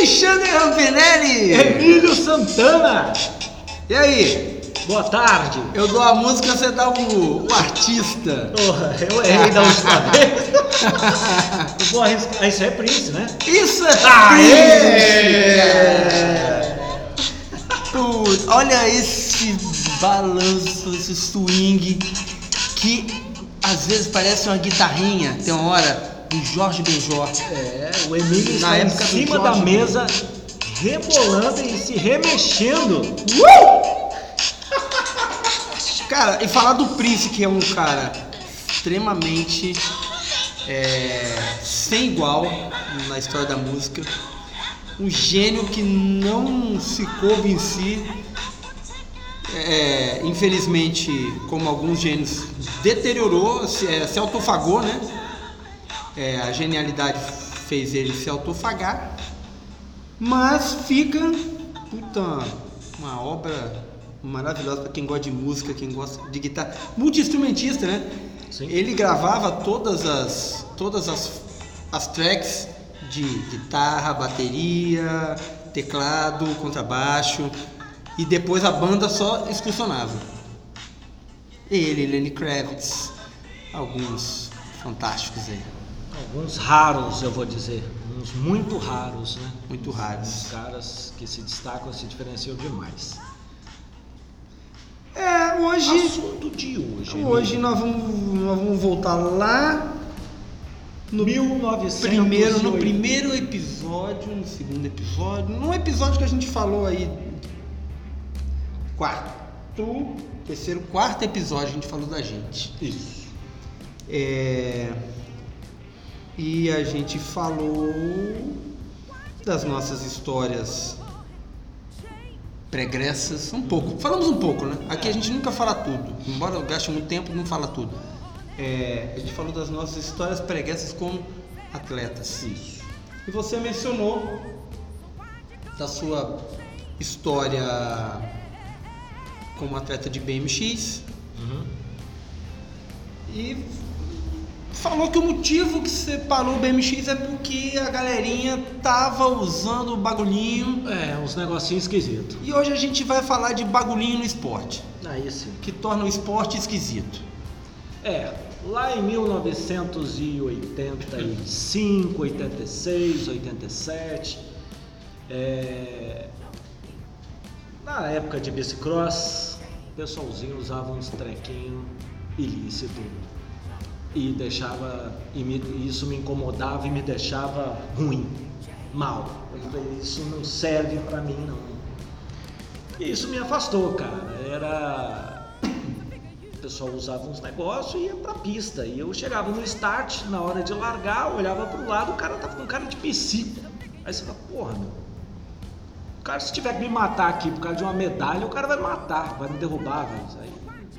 Alexandre Rampinelli! Emílio Santana! E aí? Boa tarde! Eu dou a música, você dá o, o artista. Porra, eu errei da última vez. Eu vou arriscar. Isso é Prince, né? Isso é! Prince! Putz, olha esse balanço, esse swing que às vezes parece uma guitarrinha. Tem uma hora do Jorge Benjor. É, o Emílio Na está em época do cima da mesa, rebolando e se remexendo. Cara, e falar do Prince, que é um cara extremamente é, sem igual na história da música, um gênio que não se coube em si, é, infelizmente, como alguns gênios, deteriorou, se, é, se autofagou, né? É, a genialidade fez ele se autofagar, mas fica, puta, uma obra maravilhosa para quem gosta de música, quem gosta de guitarra, multi-instrumentista, né? Sim. Ele gravava todas as todas as, as tracks de guitarra, bateria, teclado, contrabaixo e depois a banda só excursionava. Ele, Lenny Kravitz, alguns fantásticos aí, Alguns raros, eu vou dizer. Uns muito raros, né? muito Os raros. caras que se destacam, se diferenciam demais. É, hoje Assunto de hoje. hoje nós vamos, nós vamos voltar lá no 1900 primeiro, no primeiro episódio, no segundo episódio, num episódio que a gente falou aí, quarto, terceiro, quarto episódio a gente falou da gente. Isso. É, e a gente falou das nossas histórias pregressas, um pouco. Falamos um pouco, né? Aqui a gente nunca fala tudo, embora eu gaste muito tempo, não fala tudo. É, a gente falou das nossas histórias pregressas como atletas. Isso. E você mencionou da sua história como atleta de BMX Uhum. e falou que o motivo que você parou o BMX é porque a galerinha tava usando o bagulhinho. É, uns negocinhos esquisitos. E hoje a gente vai falar de bagulhinho no esporte, Aí sim. que torna o esporte esquisito. É, lá em 1985, 86, 87, é, na época de bicicross, o pessoalzinho usava uns trequinhos ilícitos e deixava, e me- e isso me incomodava e me deixava ruim, mal. Eu falei, isso não serve pra mim não. E isso me afastou, cara. Era o pessoal usava uns negócios e ia pra pista. E eu chegava no start, na hora de largar, olhava pro lado, o cara tava com cara de psico. Aí você fala, porra, meu. O cara, se tiver que me matar aqui por causa de uma medalha, o cara vai me matar, vai me derrubar, vai, aí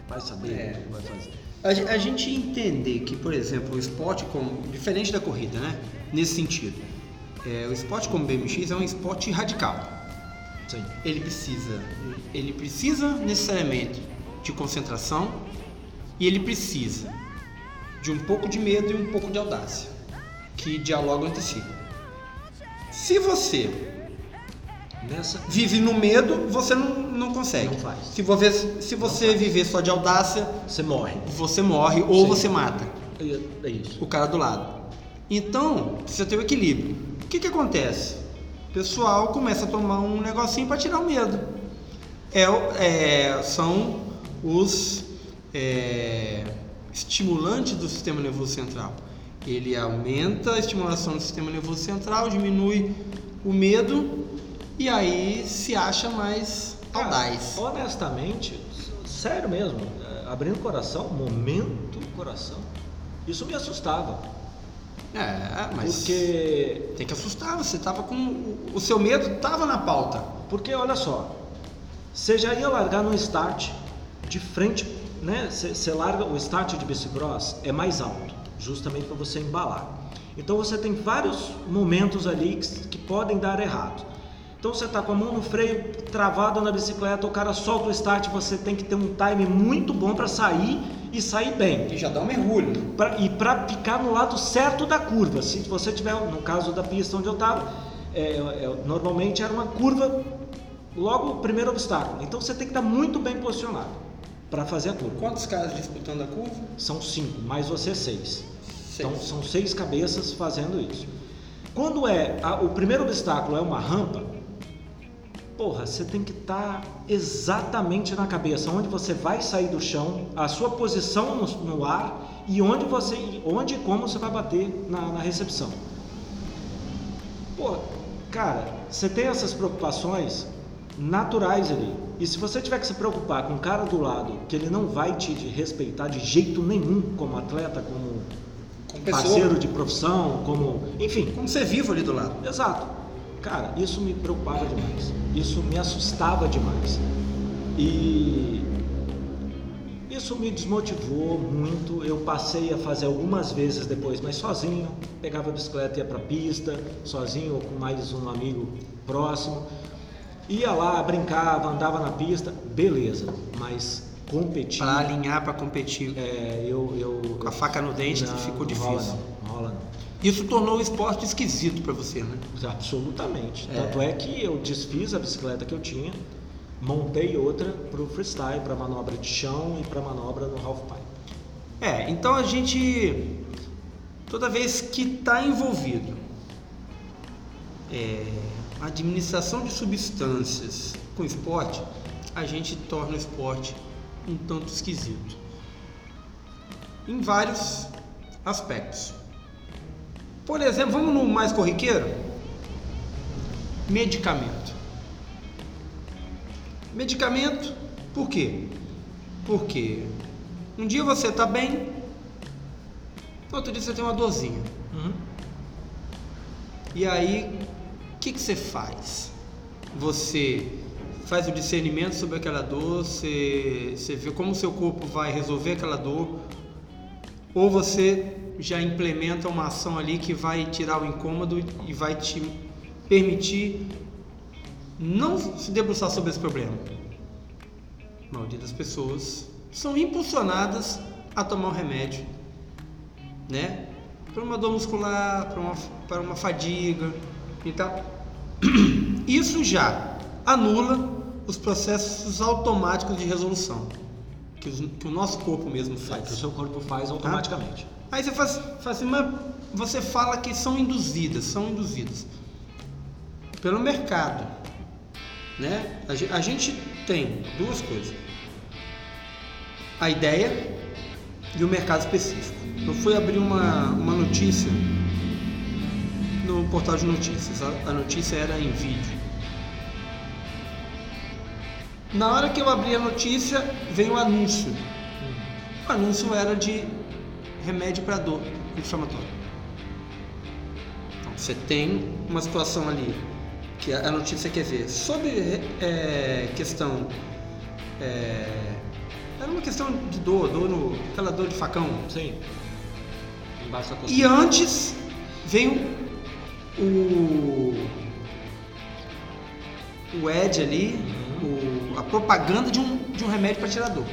vai saber É. o que vai fazer. A, a gente entender que, por exemplo, o esporte como diferente da corrida, né? Nesse sentido, é, o esporte como BMX é um esporte radical. Sim. Ele precisa, ele precisa necessariamente de concentração e ele precisa de um pouco de medo e um pouco de audácia, que dialogam entre si. Se você Nessa. vive no medo, você não, não consegue. Não faz. Se você, se você viver só de audácia, Você morre. você morre ou Sim. você mata É é isso. o cara do lado. Então, precisa ter o equilíbrio. O que, que acontece? O pessoal começa a tomar um negocinho para tirar o medo. É, é, são os é, estimulantes do sistema nervoso central. Ele aumenta a estimulação do sistema nervoso central, diminui o medo e aí se acha mais Cara, audaz. honestamente, sério mesmo, é, abrindo o coração, momento coração, isso me assustava. É, mas Porque tem que assustar. Você tava com o- seu medo tava na pauta. Porque olha só, você já ia largar no start de frente, né? Você você larga o start de bicicross é mais alto, justamente para você embalar. Então você tem vários momentos ali que, que podem dar errado. Então você está com a mão no freio travado na bicicleta, o cara solta o start, você tem que ter um time muito bom para sair e sair bem. E já dá um mergulho. Pra- e para ficar no lado certo da curva. Se você tiver, no caso da pista onde eu estava, é, é, normalmente era uma curva logo o primeiro obstáculo. Então você tem que estar muito bem posicionado para fazer a curva. Quantos caras disputando a curva? São cinco, mais você seis. Seis. Então são seis cabeças fazendo isso. Quando é a- o primeiro obstáculo é uma rampa, porra, você tem que estar exatamente na cabeça, onde você vai sair do chão, a sua posição no, no ar e onde você, onde e como você vai bater na, na recepção. Pô, cara, você tem essas preocupações naturais ali. E se você tiver que se preocupar com o cara do lado, que ele não vai te respeitar de jeito nenhum como atleta, como Como pessoa. parceiro de profissão, como, enfim, Como ser vivo ali do lado. Exato. Cara, isso me preocupava demais. Isso me assustava demais. E isso me desmotivou muito. Eu passei a fazer algumas vezes depois, mas sozinho. Pegava a bicicleta e ia pra pista, sozinho ou com mais um amigo próximo. Ia lá, brincava, andava na pista, beleza. Mas competir. Pra alinhar, pra competir É, eu, eu. com a faca no dente Não, ficou não rola difícil. não, não rola não. Isso tornou o esporte esquisito pra você, né? Absolutamente. É. Tanto é que eu desfiz a bicicleta que eu tinha, montei outra para o freestyle, para manobra de chão e para manobra no half pipe. É, então a gente toda vez que está envolvido é, a administração de substâncias com esporte, a gente torna o esporte um tanto esquisito. Em vários aspectos. Por exemplo, vamos no mais corriqueiro? Medicamento. Medicamento, por quê? Porque um dia você está bem, outro dia você tem uma dorzinha. E aí, o que, que você faz? Você faz o discernimento sobre aquela dor, você, você vê como o seu corpo vai resolver aquela dor, ou você já implementa uma ação ali que vai tirar o incômodo e vai te permitir não se debruçar sobre esse problema. A maioria das pessoas são impulsionadas a tomar um remédio, né? Para uma dor muscular, para uma, para uma fadiga e tal. Isso já anula os processos automáticos de resolução que, o nosso corpo mesmo Que o faz. seu corpo faz automaticamente. Aí você faz, faz assim, mas você fala que são induzidas, são induzidas pelo mercado, né? A, a gente tem duas coisas: a ideia e o mercado específico. Eu fui abrir uma, uma notícia no portal de notícias. A, a notícia era em vídeo. Na hora que eu abri a notícia, veio o anúncio. O anúncio era de remédio para dor inflamatória. Então, você tem uma situação ali que a notícia quer ver sobre é, questão. é, era uma questão de dor, dor no, aquela dor de facão. Sim. Embaixo da E antes veio o o Ed ali, o- a propaganda de um, de um remédio para tirar dor.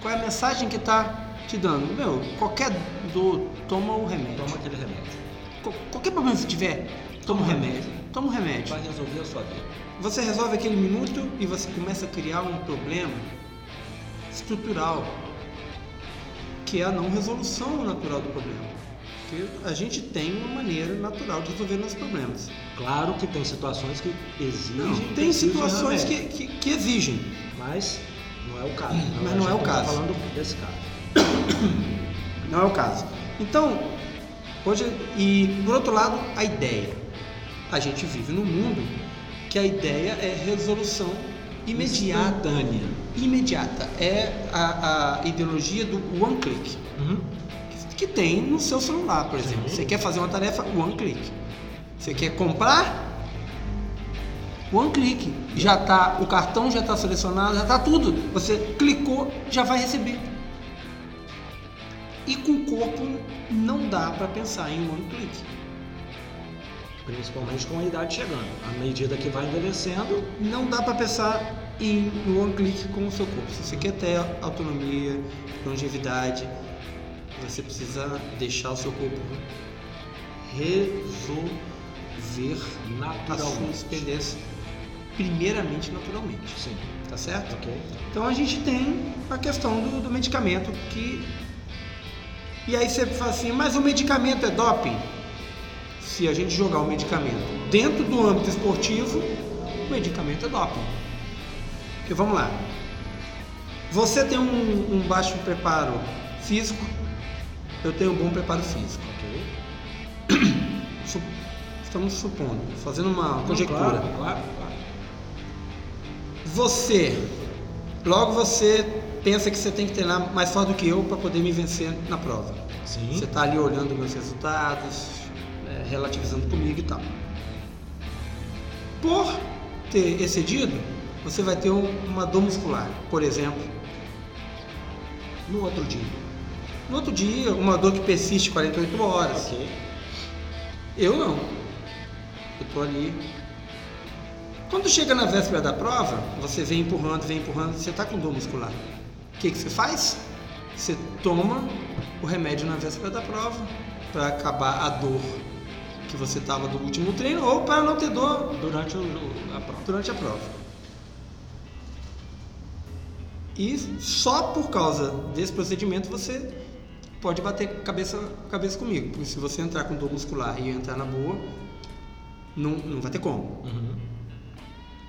Qual é a mensagem que está te dando? Meu, qualquer dor, toma o remédio. Toma aquele remédio. Qual- qualquer problema que tiver, toma o remédio. Toma o remédio. Vai resolver a sua vida. Você resolve aquele minuto e você começa a criar um problema estrutural, que é a não resolução natural do problema. Porque a gente tem uma maneira natural de resolver nossos problemas. Claro que tem situações que exigem. Não, tem situações que, remédio, que, que exigem. Mas não é o caso. Mas a não é o tá caso. falando desse caso. Não é o caso. Então, hoje, e por outro lado, a ideia. A gente vive num mundo que a ideia é resolução imediata. Instantânea. Imediata. É a, a ideologia do one click. Uhum. que tem no seu celular, por exemplo. Sim. Você quer fazer uma tarefa, one click. Você quer comprar, one click. Já tá, o cartão já está selecionado, já está tudo. Você clicou, já vai receber. E com o corpo não dá para pensar em one click. Principalmente com a idade chegando. À medida que vai envelhecendo, Não dá para pensar em one click com o seu corpo. Se você quer ter autonomia, longevidade, você precisa deixar o seu corpo ver a sua experiência primeiramente naturalmente. Sim. Tá certo? Então a gente tem a questão do, do medicamento que. E aí você fala assim, mas o medicamento é doping? Se a gente jogar o medicamento dentro do âmbito esportivo, o medicamento é doping. Porque vamos lá. Você tem um, um baixo preparo físico, eu tenho um bom preparo físico. Ok. Su- Estamos supondo, fazendo uma conjectura. Claro, claro, claro. Você, logo você pensa que você tem que treinar mais forte do que eu para poder me vencer na prova. Sim. Você está ali olhando meus resultados, é, relativizando comigo e tal. Por ter excedido, você vai ter um- uma dor muscular, por exemplo. No outro dia. No outro dia, uma dor que persiste 48 horas. Ok. Eu não. Eu tô ali. Quando chega na véspera da prova, você vem empurrando, vem empurrando, você tá com dor muscular. O que, que você faz? Você toma o remédio na véspera da prova para acabar a dor que você tava do último treino ou para não ter dor Durante o, a prova. durante a prova. E só por causa desse procedimento você pode bater cabeça cabeça comigo, porque se você entrar com dor muscular e entrar na boa, não, não vai ter como. Uhum.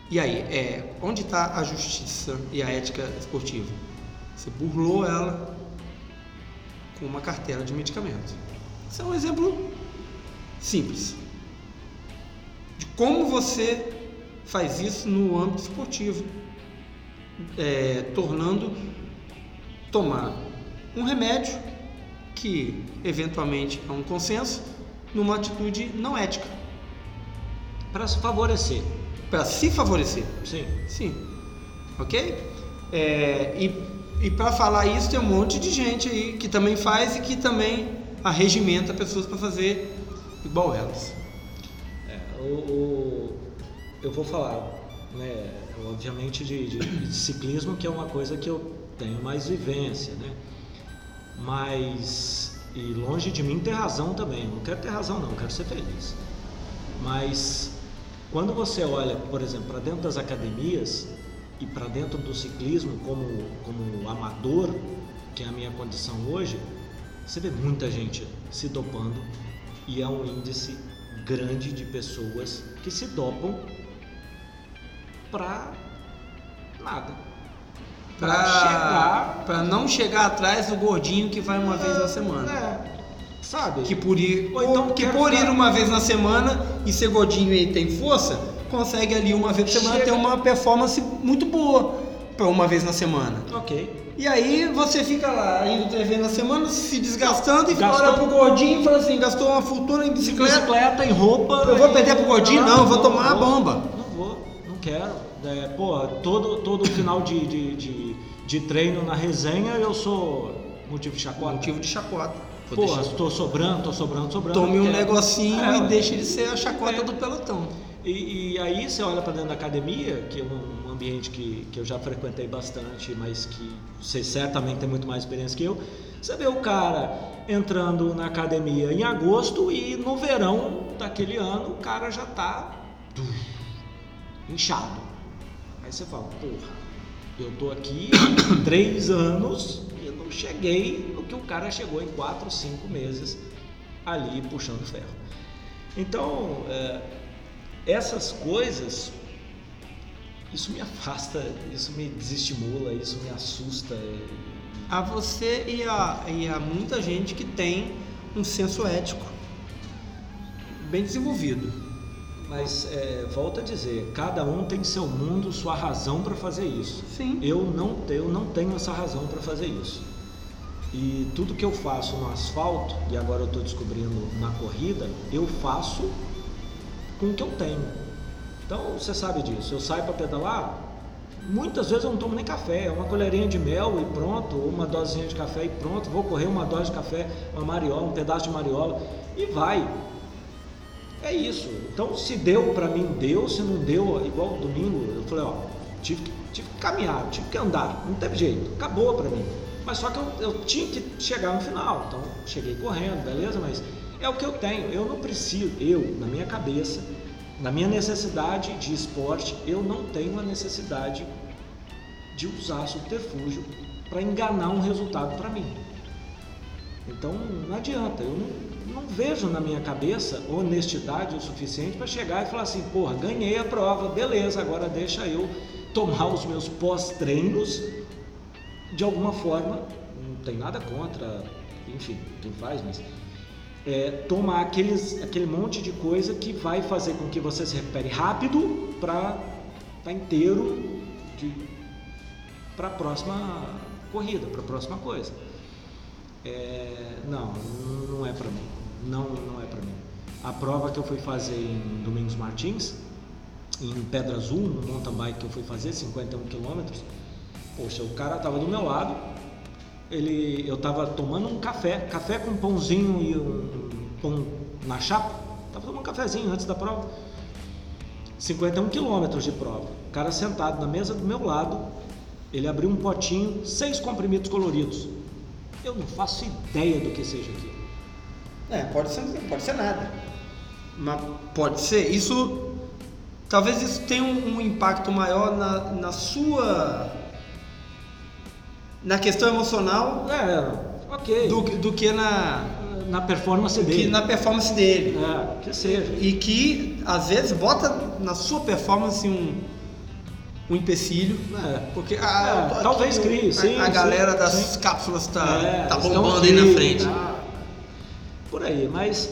E aí, é, onde está a justiça e a ética esportiva? Você burlou ela com uma cartela de medicamento. Isso é um exemplo simples de como você faz isso no âmbito esportivo, é, tornando tomar um remédio que eventualmente é um consenso numa atitude não ética Para se favorecer. para se favorecer. Sim. Sim. Ok? É, e e para falar isso, tem um monte de gente aí que também faz e que também arregimenta pessoas para fazer igual elas. É, o, o- eu vou falar, né, obviamente, de, de- de ciclismo, que é uma coisa que eu tenho mais vivência, né? Mas, e longe de mim ter razão também, não quero ter razão não, quero ser feliz. Mas, quando você olha, por exemplo, para dentro das academias e para dentro do ciclismo como, como amador, que é a minha condição hoje, você vê muita gente se dopando e é um índice grande de pessoas que se dopam para nada. Para chegar. Não chegar atrás do gordinho que vai uma vez na semana. É, sabe? Que por ir, Ou então que por ir uma vez na semana e ser gordinho e tem força, consegue ali uma vez por semana Chega- ter uma performance muito boa para uma vez na semana. Ok. E aí você fica lá, indo três vezes na semana, se desgastando e Gastou- olha pro gordinho e fala assim, gastou uma fortuna em bicicleta. Bicicleta, em roupa. Eu vou e- perder pro gordinho? Não, eu vou tomar a vou, bomba. Não vou, não quero. É, porra, todo, todo final de, de, de, de treino na resenha eu sou motivo de chacota. Motivo de chacota. Vou Porra, deixar- tô sobrando, tô sobrando, sobrando. Tome um negocinho É, e deixe de ser a chacota É. do pelotão. E, e aí você olha para dentro da academia, que é um ambiente que, que eu já frequentei bastante, mas que você certamente tem muito mais experiência que eu. Você vê o cara entrando na academia em agosto e no verão daquele ano o cara já tá inchado. Aí você fala, porra, eu tô aqui há três anos e eu não cheguei que o cara chegou em quatro, cinco meses ali puxando ferro. Então, é, essas coisas, isso me afasta, isso me desestimula, isso me assusta. A você e a, e a muita gente que tem um senso ético bem desenvolvido. Mas é, volto a dizer, cada um tem seu mundo, sua razão para fazer isso. Sim. Eu não, eu não tenho essa razão para fazer isso. E tudo que eu faço no asfalto, e agora eu estou descobrindo na corrida, eu faço com o que eu tenho. Então você sabe disso. Eu saio para pedalar, muitas vezes eu não tomo nem café, é uma colherinha de mel e pronto, ou uma dosinha de café e pronto. Vou correr uma dose de café, uma mariola, um pedaço de mariola e vai. É isso. Então, se deu para mim, deu. Se não deu, igual domingo, eu falei, ó, tive que, tive que caminhar, tive que andar. Não teve jeito. Acabou para mim. Mas só que eu, eu tinha que chegar no final. Então, cheguei correndo, beleza? Mas É o que eu tenho. Eu não preciso, eu, na minha cabeça, na minha necessidade de esporte, eu não tenho a necessidade de usar subterfúgio para enganar um resultado para mim. Então não adianta, eu não, não, vejo na minha cabeça honestidade o suficiente para chegar e falar assim, porra, ganhei a prova, beleza, agora deixa eu tomar os meus pós-treinos de alguma forma, não tem nada contra, enfim, quem faz, mas é, tomar aqueles, aquele monte de coisa que vai fazer com que você se recupere rápido para estar tá inteiro para a próxima corrida, para a próxima coisa. É, não, não é para mim. Não, não é para mim. A prova que eu fui fazer em Domingos Martins, em Pedra Azul, no mountain bike que eu fui fazer, 51 quilômetros, poxa, o cara tava do meu lado, ele, eu tava tomando um café, café com pãozinho e um pão na chapa, tava tomando um cafezinho antes da prova. 51 quilômetros de prova. O cara sentado na mesa do meu lado, ele abriu um potinho, seis comprimidos coloridos. Eu não faço ideia do que seja aquilo. É, pode ser, pode ser nada. Mas pode ser. Isso. Talvez isso tenha um, um impacto maior na, na sua. Na questão emocional. É, ok. Do, do que na. Na performance dele. Que na performance dele. É, que seja. E que, às vezes, bota na sua performance um um empecilho. É. Porque ah, é, talvez crie, sim. A, sim, galera das sim. cápsulas tá, é, tá bombando aí na frente. Tá, por aí, mas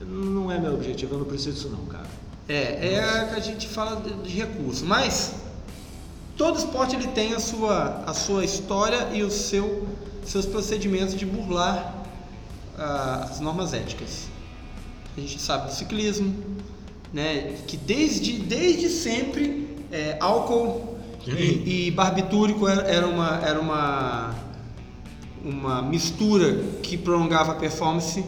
não é meu objetivo, eu não preciso disso não, cara. É, é que a gente fala de, de recurso, mas todo esporte ele tem a sua, a sua história e os seu, seus procedimentos de burlar ah, as normas éticas. A gente sabe do ciclismo, né, que desde, desde sempre é, álcool e, e, barbitúrico era uma, era uma, uma mistura que prolongava a performance.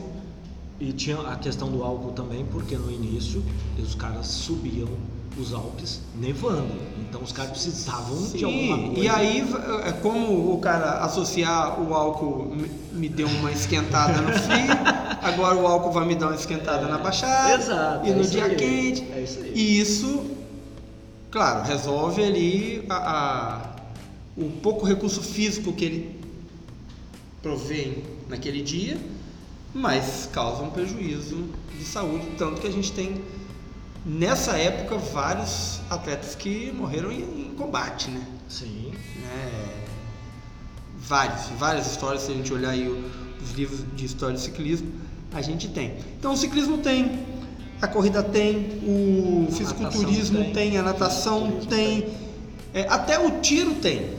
E tinha a questão do álcool também, porque no início os caras subiam os Alpes nevando. Então os caras precisavam Sim, de alguma coisa. E aí, é como o cara associar o álcool me deu uma esquentada no frio, agora o álcool vai me dar uma esquentada é, na baixada. Exato. E é no dia aí, quente. É isso aí. E isso Claro, resolve ali a, a, o pouco recurso físico que ele provém naquele dia, mas causa um prejuízo de saúde, tanto que a gente tem nessa época vários atletas que morreram em, em combate, né? Sim. É, vários, várias histórias, se a gente olhar aí os livros de história do ciclismo, a gente tem. Então o ciclismo tem a corrida tem, o a fisiculturismo tem, tem, a natação tem, é, até o tiro tem.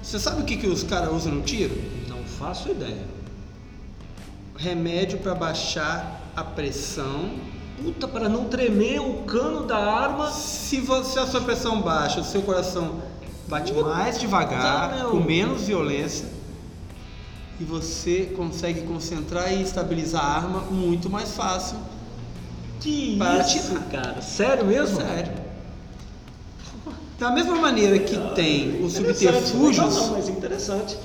Você sabe o que, que os caras usam no tiro? Não faço ideia. Remédio para baixar a pressão. Puta, para não tremer o cano da arma. Se, você, a sua pressão baixa, o seu coração bate Puta mais devagar, com menos violência, e você consegue concentrar e estabilizar a arma muito mais fácil que isso, cara? Sério mesmo? Sério. Da mesma maneira que tem os subterfúgios. Não, mas interessante.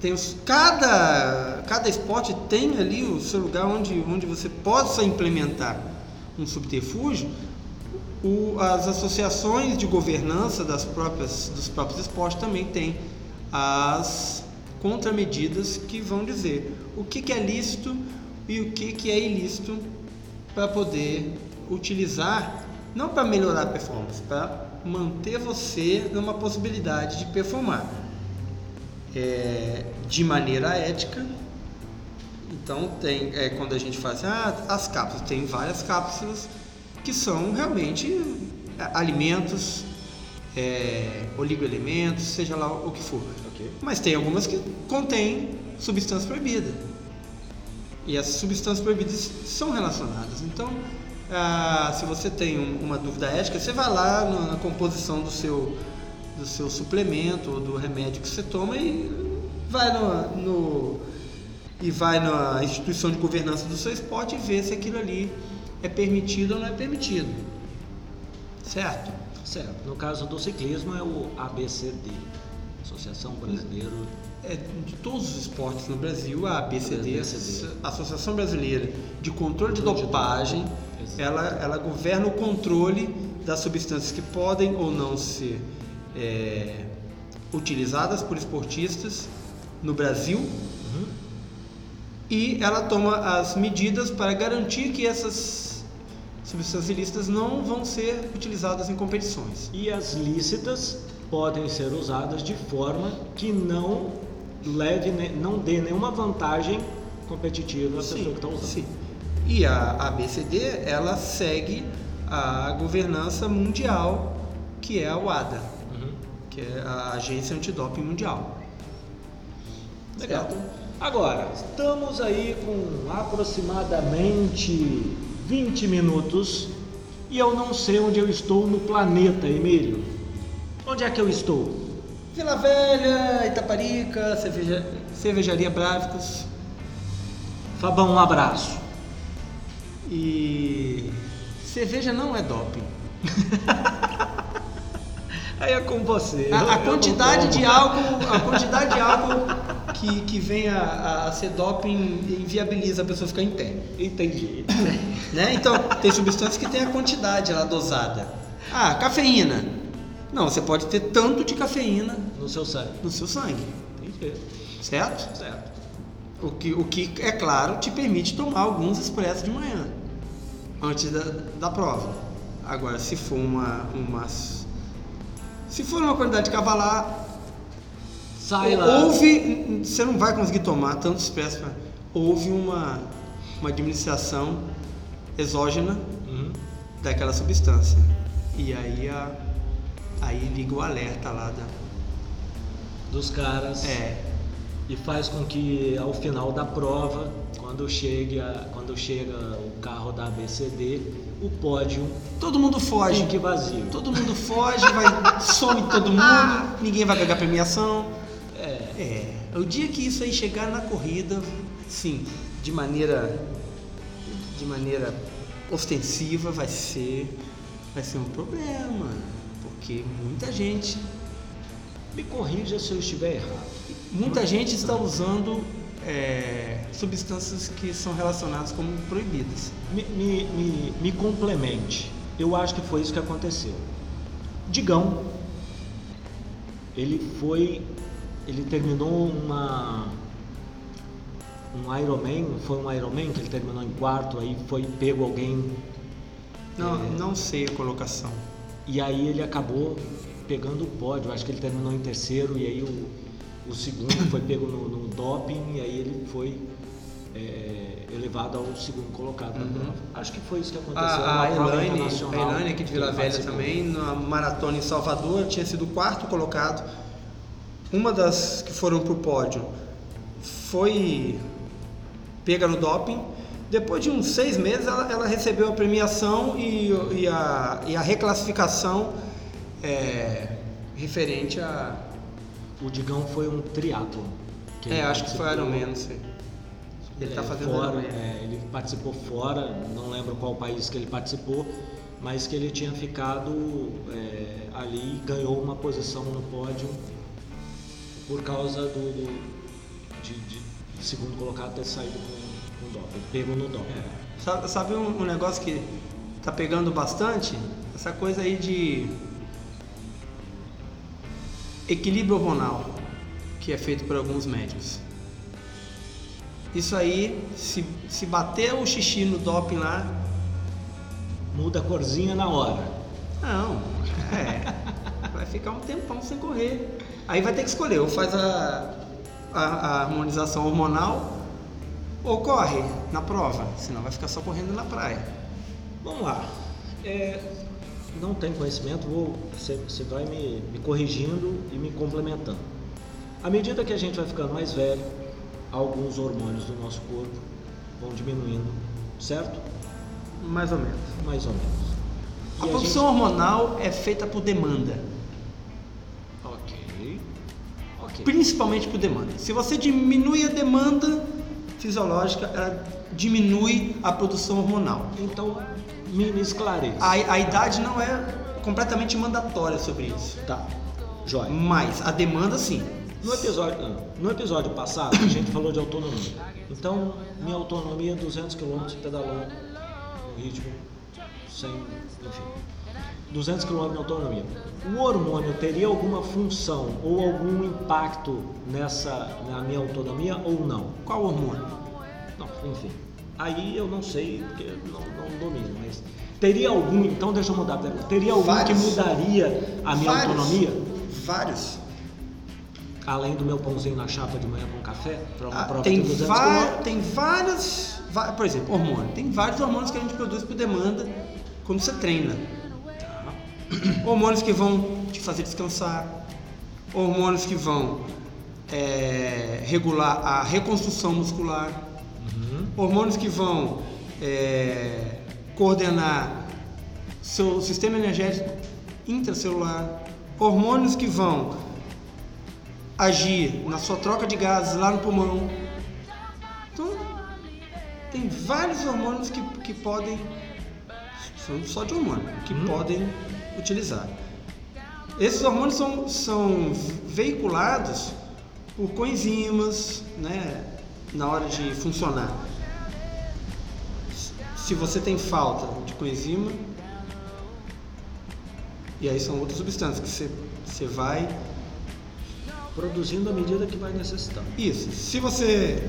Tem os, cada, cada esporte tem ali o seu lugar onde, onde você possa implementar um subterfúgio. O, as associações de governança das próprias, dos próprios esportes também têm as contramedidas que vão dizer o que, que é lícito e o que, que é ilícito para poder utilizar, não para melhorar a performance, para manter você numa possibilidade de performar é, de maneira ética. Então tem é, quando a gente faz ah, as cápsulas, tem várias cápsulas que são realmente é, alimentos, é, oligoelementos, seja lá o que for. Okay. Mas tem algumas que contêm substância proibida e as substâncias proibidas são relacionadas. Então, ah, se você tem um, uma dúvida ética, você vai lá na, na composição do seu, do seu suplemento ou do remédio que você toma e vai no, no, e vai na instituição de governança do seu esporte e vê se aquilo ali é permitido ou não é permitido. Certo? Certo. No caso do ciclismo é o ABCD, Associação Brasileira é, de todos os esportes no Brasil, a ABCD, ABCD. a Associação Brasileira de Controle de Dopagem, ela, ela governa o controle das substâncias que podem ou não ser é, utilizadas por esportistas no Brasil Uhum. E ela toma as medidas para garantir que essas substâncias ilícitas não vão ser utilizadas em competições. E as lícitas podem ser usadas de forma que não leve, não dê nenhuma vantagem competitiva à pessoa que está usando. sim. E a ABCD, ela segue a governança mundial, que é a WADA, Uhum. que é a Agência Antidoping Mundial. Legal. Certo? Agora, estamos aí com aproximadamente 20 minutos e eu não sei onde eu estou no planeta, Emílio. Onde é que eu estou? Vila Velha, Itaparica, cerveja, Cervejaria Brávicos Fabão, um abraço. e cerveja não é doping. Aí é com você. A, a quantidade de álcool, a quantidade de álcool que, que vem a, a ser doping inviabiliza a pessoa ficar em pé. Entendi. Né? Então, tem substâncias que tem a quantidade lá dosada. Ah, cafeína. Não, você pode ter tanto de cafeína No seu sangue. no seu sangue, Entendi. certo? Certo. O que, o que, é claro, te permite tomar alguns expressos de manhã, antes da, da prova. Agora, se for uma, uma. Se for uma quantidade cavalar, Sai lá. houve. Você não vai conseguir tomar tanto expresso. mas Houve uma, uma administração exógena Uhum. daquela substância. E aí, a, aí liga o alerta lá da. Dos caras. É. E faz com que ao final da prova, quando chegue a- quando chega o carro da ABCD, o pódio Todo mundo foge. fique vazio. Todo mundo foge, vai, some todo mundo, ninguém vai pegar premiação. É. É, o dia que isso aí chegar na corrida, sim, de maneira de maneira ostensiva vai ser vai ser um problema, porque muita gente, Me corrija se eu estiver errado. muita gente está usando é, substâncias que são relacionadas como proibidas. Me, me, me, me complemente. Eu acho que foi isso que aconteceu. Digão, ele foi, ele terminou uma um Ironman, foi um Ironman que ele terminou em quarto, aí foi pego alguém Não, É. não sei a colocação. e aí ele acabou pegando o pódio. Acho que ele terminou em terceiro e aí o, o segundo foi pego no, no doping e aí ele foi é, elevado ao segundo colocado na Uhum. prova. Acho que foi isso que aconteceu. A, a Elaine, a aqui de Vila Velha também, na maratona em Salvador, tinha sido o quarto colocado. Uma das que foram pro pódio foi pega no doping. Depois de uns seis meses, ela, ela recebeu a premiação e, e a, e a reclassificação é, referente a. O Digão foi um triatlo. É, acho que foi Ironman, não sei. Ele tá fazendo fora, é, ele participou fora, não lembro qual país que ele participou, mas que ele tinha ficado é, ali e ganhou uma posição no pódio por causa do, do- de, de segundo colocado ter saído com, com doping, pego no doping. Sabe, sabe um, um negócio que tá pegando bastante? Essa coisa aí de equilíbrio hormonal, que é feito por alguns médicos. Isso aí, se, se bater o xixi no doping lá, Muda a corzinha na hora. não, é, vai ficar um tempão sem correr. Aí vai ter que escolher, ou faz a, a, a harmonização hormonal, ou corre na prova, senão vai ficar só correndo na praia. Vamos lá. É, não tenho conhecimento, vou, você, você vai me, me corrigindo e me complementando. À medida que a gente vai ficando mais velho, alguns hormônios do nosso corpo vão diminuindo, certo? Mais ou menos. Mais ou menos. A E produção hormonal é feita por demanda, principalmente por demanda. Se você diminui a demanda fisiológica, ela diminui a produção hormonal. Então, me, esclareça. A, a idade não é completamente mandatória sobre isso, Tá. Jóia. mas a demanda sim. No episódio, no episódio passado, a gente falou de autonomia. Então, minha autonomia é 200 km pedalando no ritmo sem, enfim, 200 km de autonomia. O hormônio teria alguma função ou algum impacto nessa na minha autonomia ou não? Qual hormônio? Não, enfim. Aí eu não sei, porque não, não domino, mas teria algum, então deixa eu mudar a pergunta. Teria algum Vários. que mudaria a minha Vários. autonomia? Vários. Além do meu pãozinho na chapa de manhã com café, para uma Ah, prova tem, de 200 va km? tem vários, por exemplo, hormônio. Tem vários hormônios que a gente produz por demanda quando você treina. Hormônios que vão te fazer descansar, hormônios que vão é, regular a reconstrução muscular, hormônios que vão é, coordenar seu sistema energético intracelular, hormônios que vão agir na sua troca de gases lá no pulmão. Então, tem vários hormônios que, que podem, são só de hormônio, que Hum. podem utilizar. Esses hormônios são, são veiculados por coenzimas, né, na hora de funcionar. Se você tem falta de coenzima, e aí são outras substâncias que você, você vai Produzindo à medida que vai necessitando. Isso. Se você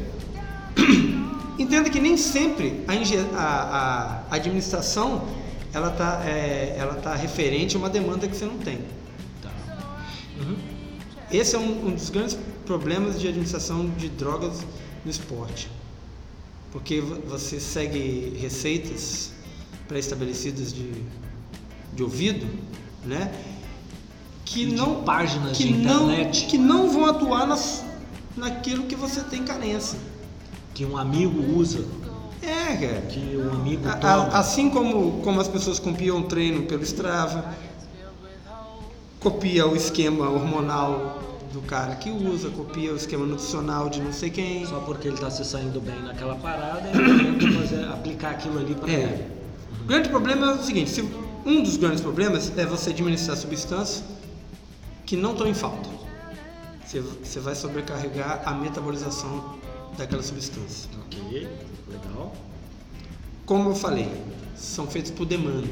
entenda que nem sempre a, a- a administração ela tá, é, ela tá referente a uma demanda que você não tem. Tá. Esse é um, um dos grandes problemas de administração de drogas no esporte, porque vo- você segue receitas pré-estabelecidas de, de ouvido, né? Que de não páginas que de não internet. que não vão atuar nas, naquilo que você tem carência. Que um amigo usa, É, cara. que um amigo toma. assim como, como as pessoas copiam o treino pelo Strava, copia o esquema hormonal do cara que usa, copia o esquema nutricional de não sei quem. Só porque ele está se saindo bem naquela parada, ele tenta fazer, aplicar aquilo ali para É. ele. O grande problema é o seguinte, se- um dos grandes problemas é você administrar substâncias que não estão em falta. Você, você vai sobrecarregar a metabolização daquela substância. Ok, legal. Como eu falei, são feitos por demanda.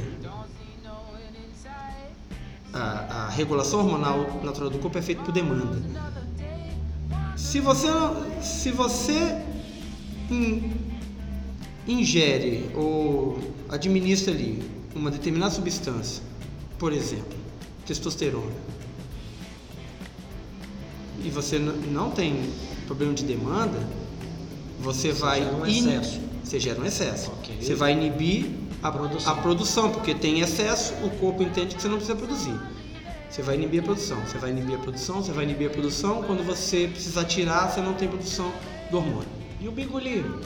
A, a regulação hormonal natural do corpo é feita por demanda. Se você, se você in- ingere ou administra ali uma determinada substância, por exemplo, testosterona, e você não tem problema de demanda, você vai gera um excesso. Você gera um excesso. Ok. Você vai inibir a Produção. a produção, porque tem excesso, o corpo entende que você não precisa produzir. Você vai inibir a produção, você vai inibir a produção, você vai inibir a produção. Quando você precisar tirar, você não tem produção do hormônio. E o bigolinho?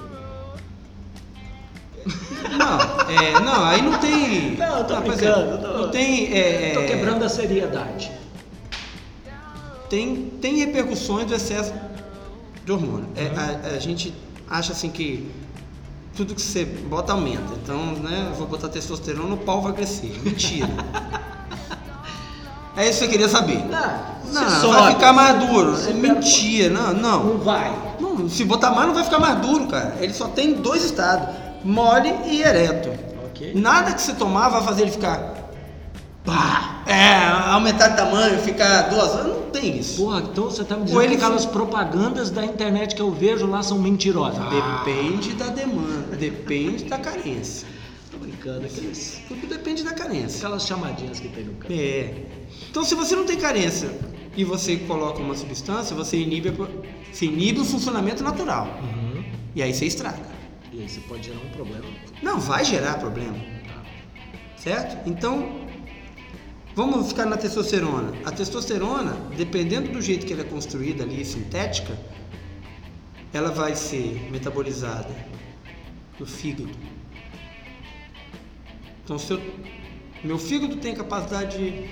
Não, é, não, aí não tem. Não, eu tô por brincando, exemplo, eu tô- Não tem. É, Tô quebrando a seriedade. tem, tem repercussões do excesso de hormônio. É, a, a gente acha assim que tudo que você bota aumenta. Então, né, eu vou botar testosterona, o pau vai crescer. Mentira. é isso que você queria saber. Não, Não, vai ficar mais duro. É mentira, não, não. Não vai. Não, se botar mais não vai ficar mais duro, cara. Ele só tem dois estados, mole e ereto. Ok. Nada que você tomar vai fazer ele ficar. Pá, é, aumentar de tamanho, ficar duas horas. Não tem isso. Porra, então você tá me Ou dizendo ele que aquelas propagandas da internet que eu vejo lá são mentirosas. Ah, Depende da demanda, depende da carência. tô brincando. Aqueles, Tudo depende da carência. aquelas chamadinhas que tem no canto. É. Então, se você não tem carência e você coloca uma substância, você inibe, você inibe o funcionamento natural. Uhum. E aí você estraga. E aí você pode gerar um problema. Não vai gerar problema. Certo? Então, vamos ficar na testosterona. A testosterona, dependendo do jeito que ela é construída ali, sintética, ela vai ser metabolizada no fígado. Então, se eu, meu fígado tem a capacidade de,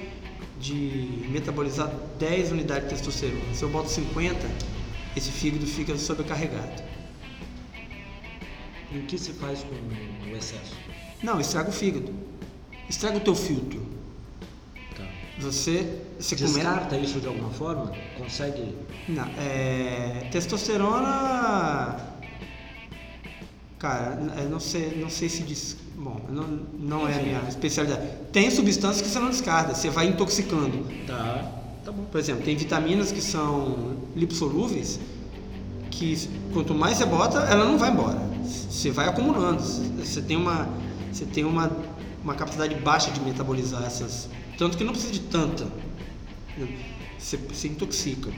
de metabolizar 10 unidades de testosterona. Se eu boto 50, esse fígado fica sobrecarregado. E o que se faz com o excesso? Não, estraga o fígado. Estraga o teu filtro. Tá. Você, você Descarta isso de alguma forma? Consegue. Não, é, testosterona. Cara, não sei, não sei se diz. Bom, não, não é a minha especialidade. Tem substâncias que você não descarta, você vai intoxicando. Tá. Tá bom. Por exemplo, tem vitaminas que são lipossolúveis, que quanto mais você bota, ela não vai embora. Você vai acumulando. Você tem uma, você tem uma, uma capacidade baixa de metabolizar essas. Tanto que não precisa de tanta. né? Você, você intoxica.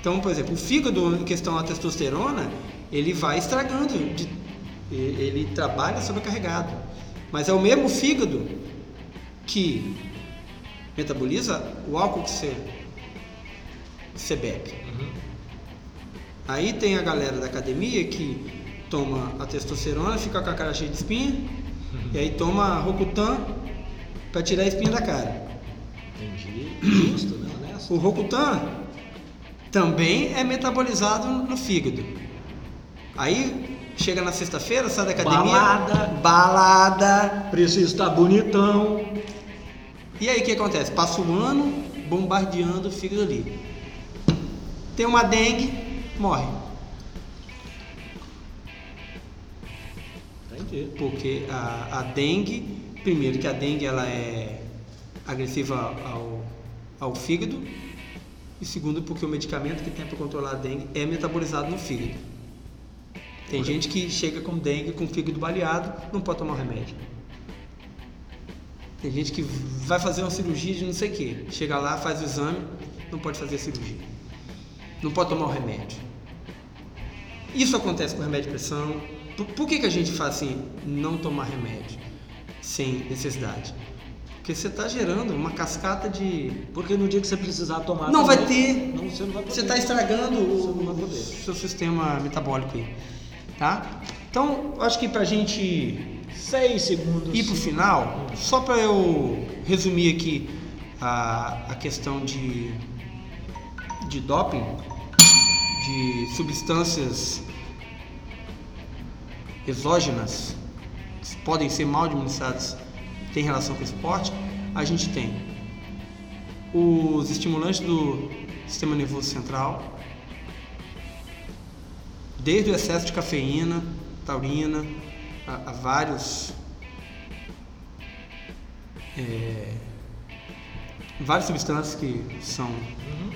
Então, por exemplo, o fígado, em questão da testosterona, ele vai estragando. de- ele trabalha sobrecarregado. Mas é o mesmo fígado que metaboliza o álcool que você, que você bebe. Uhum. Aí tem a galera da academia que toma a testosterona, fica com a cara cheia de espinha, e aí toma Rocutan para tirar a espinha da cara. Entendi. Justo, né? Honesto. O Rocutan também é metabolizado no fígado. Aí chega na sexta-feira, sai da academia, Balada. balada. Preciso estar bonitão. E aí o que acontece? Passa o ano bombardeando o fígado ali. Tem uma dengue, morre. Entendi. Porque a, a dengue, primeiro que a dengue ela é agressiva ao, ao fígado e segundo porque o medicamento que tem para controlar a dengue é metabolizado no fígado. Tem gente que chega com dengue com fígado baleado, não pode tomar o remédio. Tem gente que vai fazer uma cirurgia de não sei o que, chega lá, faz o exame, não pode fazer a cirurgia. Não pode tomar o remédio. Isso acontece com remédio de pressão. Por, por que, que a gente faz assim, não tomar remédio sem necessidade? Porque você está gerando uma cascata de. Porque no dia que você precisar tomar. Não vai ter. Não, você não vai poder. Você está estragando o, seu sistema metabólico aí. Tá? Então, acho que pra gente Seis segundos. ir pro final, só para eu resumir aqui a, a questão de, de doping, de substâncias exógenas que podem ser mal administradas, tem relação com o esporte, a gente tem os estimulantes do sistema nervoso central, desde o excesso de cafeína, taurina, a, a vários é, várias substâncias que são Uhum.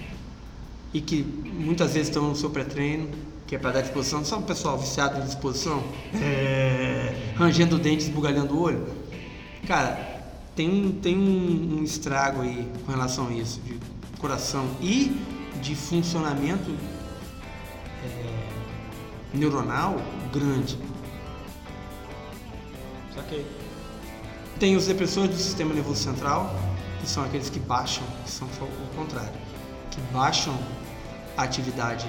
e que muitas vezes estão no seu pré-treino, que é para dar disposição. Sabe o pessoal viciado em disposição? É, rangendo o dente, esbugalhando o olho? Cara, tem, tem um, um estrago aí com relação a isso, de coração e de funcionamento é, neuronal grande. Saquei. Tem os depressores do sistema nervoso central, que são aqueles que baixam, que são o contrário, que baixam a atividade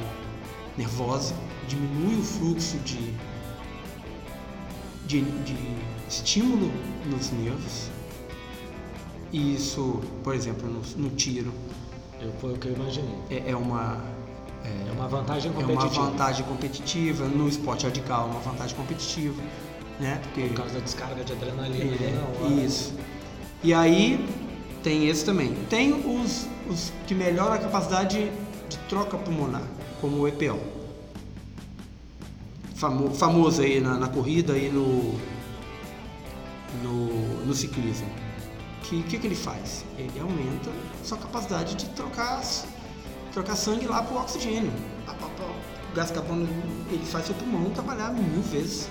nervosa, diminui o fluxo de, de, de estímulo nos nervos. E isso, por exemplo, no, no tiro, Eu, foi o que eu imaginei. é, é uma É uma vantagem é uma competitiva. vantagem competitiva, no esporte radical é uma vantagem competitiva, né? Porque Por causa da descarga de adrenalina ali na É, hora. isso. E aí tem esse também. Tem os, os que melhoram a capacidade de troca pulmonar, como o EPO. Famo, famoso aí na, na corrida e no, no, no ciclismo. Que que, que ele faz? Ele aumenta sua capacidade de trocar, trocar sangue lá para o oxigênio. O gás carbônico ele faz seu pulmão trabalhar mil vezes.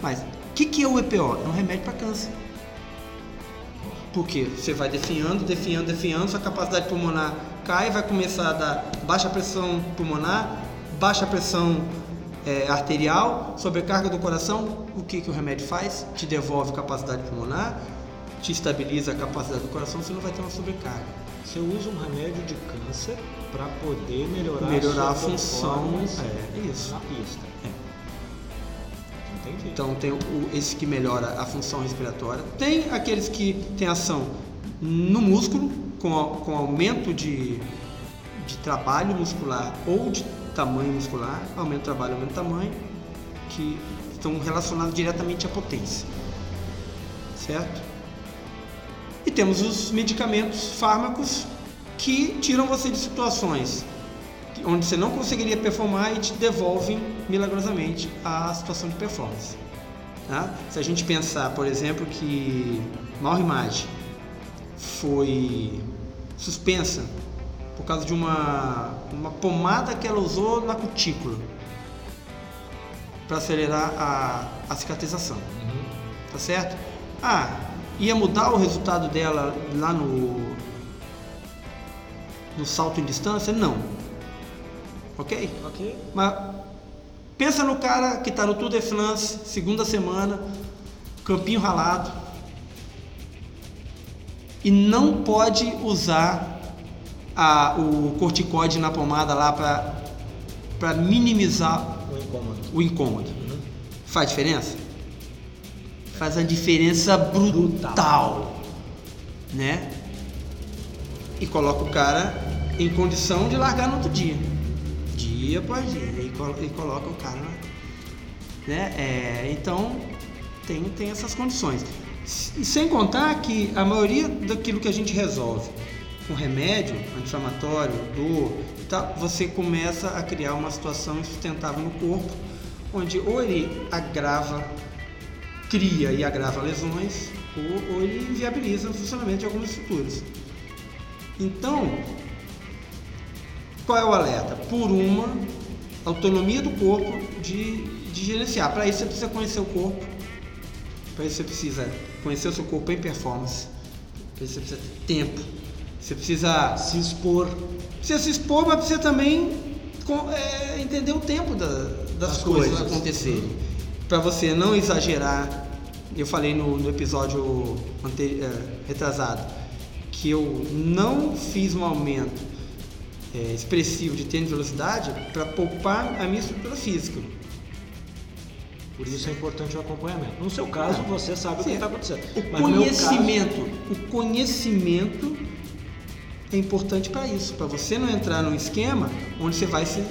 Mas o que, que é o EPO? É um remédio para câncer. Porque você vai definhando, definhando, definhando, sua capacidade pulmonar cai, vai começar a dar baixa pressão pulmonar, baixa pressão é, arterial, sobrecarga do coração. O que, que o remédio faz? Te devolve capacidade pulmonar, te estabiliza a capacidade do coração, você não vai ter uma sobrecarga. Você usa um remédio de câncer para poder melhorar, Melhorar a função. É, isso. na pista. Entendi. Então tem o, esse que melhora a função respiratória. Tem aqueles que têm ação no músculo, com, a- com aumento de, de trabalho muscular ou de tamanho muscular, aumento de trabalho, aumento de tamanho, que estão relacionados diretamente à potência. Certo? E temos os medicamentos, fármacos, que tiram você de situações onde você não conseguiria performar e te devolvem milagrosamente a situação de performance. Tá? Se a gente pensar, por exemplo, que Mauro Image foi suspensa por causa de uma, uma pomada que ela usou na cutícula para acelerar a, a cicatrização. Uhum. Tá certo? Ah, ia mudar o resultado dela lá no no salto em distância? Não. Ok? Ok. Mas pensa no cara que está no Tour de France, segunda semana, campinho ralado, e não pode usar a, o corticoide na pomada lá para minimizar o incômodo. O incômodo. Uhum. Faz diferença? Faz a diferença brutal, brutal, né? E coloca o cara em condição de largar no outro dia. Dia após dia. E, e coloca o cara. Né? É, então tem, tem essas condições. E sem contar que a maioria daquilo que a gente resolve com remédio anti-inflamatório, dor tá, você começa a criar uma situação insustentável no corpo, onde ou ele agrava, cria e agrava lesões, ou, ou ele inviabiliza o funcionamento de algumas estruturas. Então, qual é o alerta? Por uma autonomia do corpo de, de gerenciar. Para isso você precisa conhecer o corpo, para isso você precisa conhecer o seu corpo em performance, para isso você precisa ter tempo, você precisa se expor. Precisa se expor, mas precisa também é, entender o tempo da, das As coisas, coisas acontecerem. Para você não exagerar. Eu falei no, no episódio ante, é, retrasado que eu não fiz um aumento é, expressivo de tênis de velocidade para poupar a minha estrutura física. Por isso é importante o acompanhamento. No seu caso, ah, você sabe sim. o que está acontecendo. O Mas conhecimento, caso... o conhecimento é importante para isso, para você não entrar num esquema onde você vai se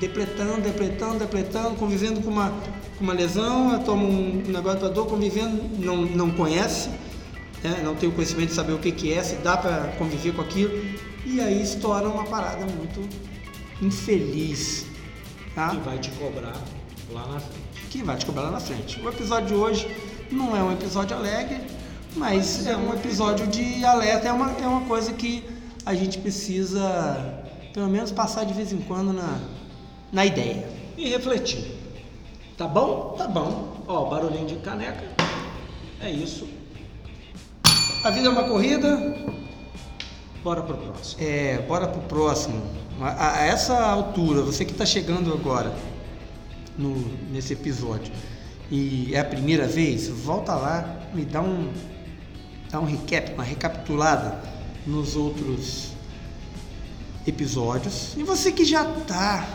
depletando, depletando, depletando, convivendo com uma, com uma lesão, toma um negócio para dor, convivendo, não, não conhece, né? não tem o conhecimento de saber o que, que é, se dá para conviver com aquilo, e aí estoura uma parada muito infeliz. Tá? Que vai te cobrar lá na frente. Que vai te cobrar lá na frente. O episódio de hoje não é um episódio alegre, mas é um episódio de alerta, é uma, é uma coisa que a gente precisa, pelo menos, passar de vez em quando na, na ideia. E refletir. Tá bom? Tá bom. Ó, barulhinho de caneca. É isso. A vida é uma corrida. Bora pro próximo. É, bora pro próximo. A, a essa altura, você que está chegando agora no, nesse episódio e é a primeira vez, volta lá, me dá um, dá um recap, uma recapitulada nos outros episódios. E você que já tá,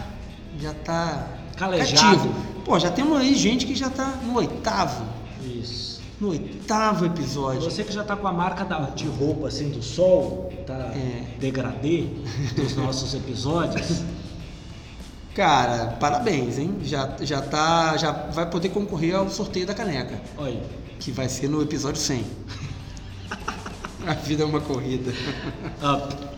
já tá calejado. Cativo. Pô, já temos aí gente que já tá no oitavo. Isso no oitavo episódio. Você que já está com a marca da, de roupa assim do sol, tá é. degradê dos nossos episódios. Cara, parabéns, hein? Já, já tá, já vai poder concorrer ao sorteio da caneca. Oi. Que vai ser no episódio 100. a vida é uma corrida. Up.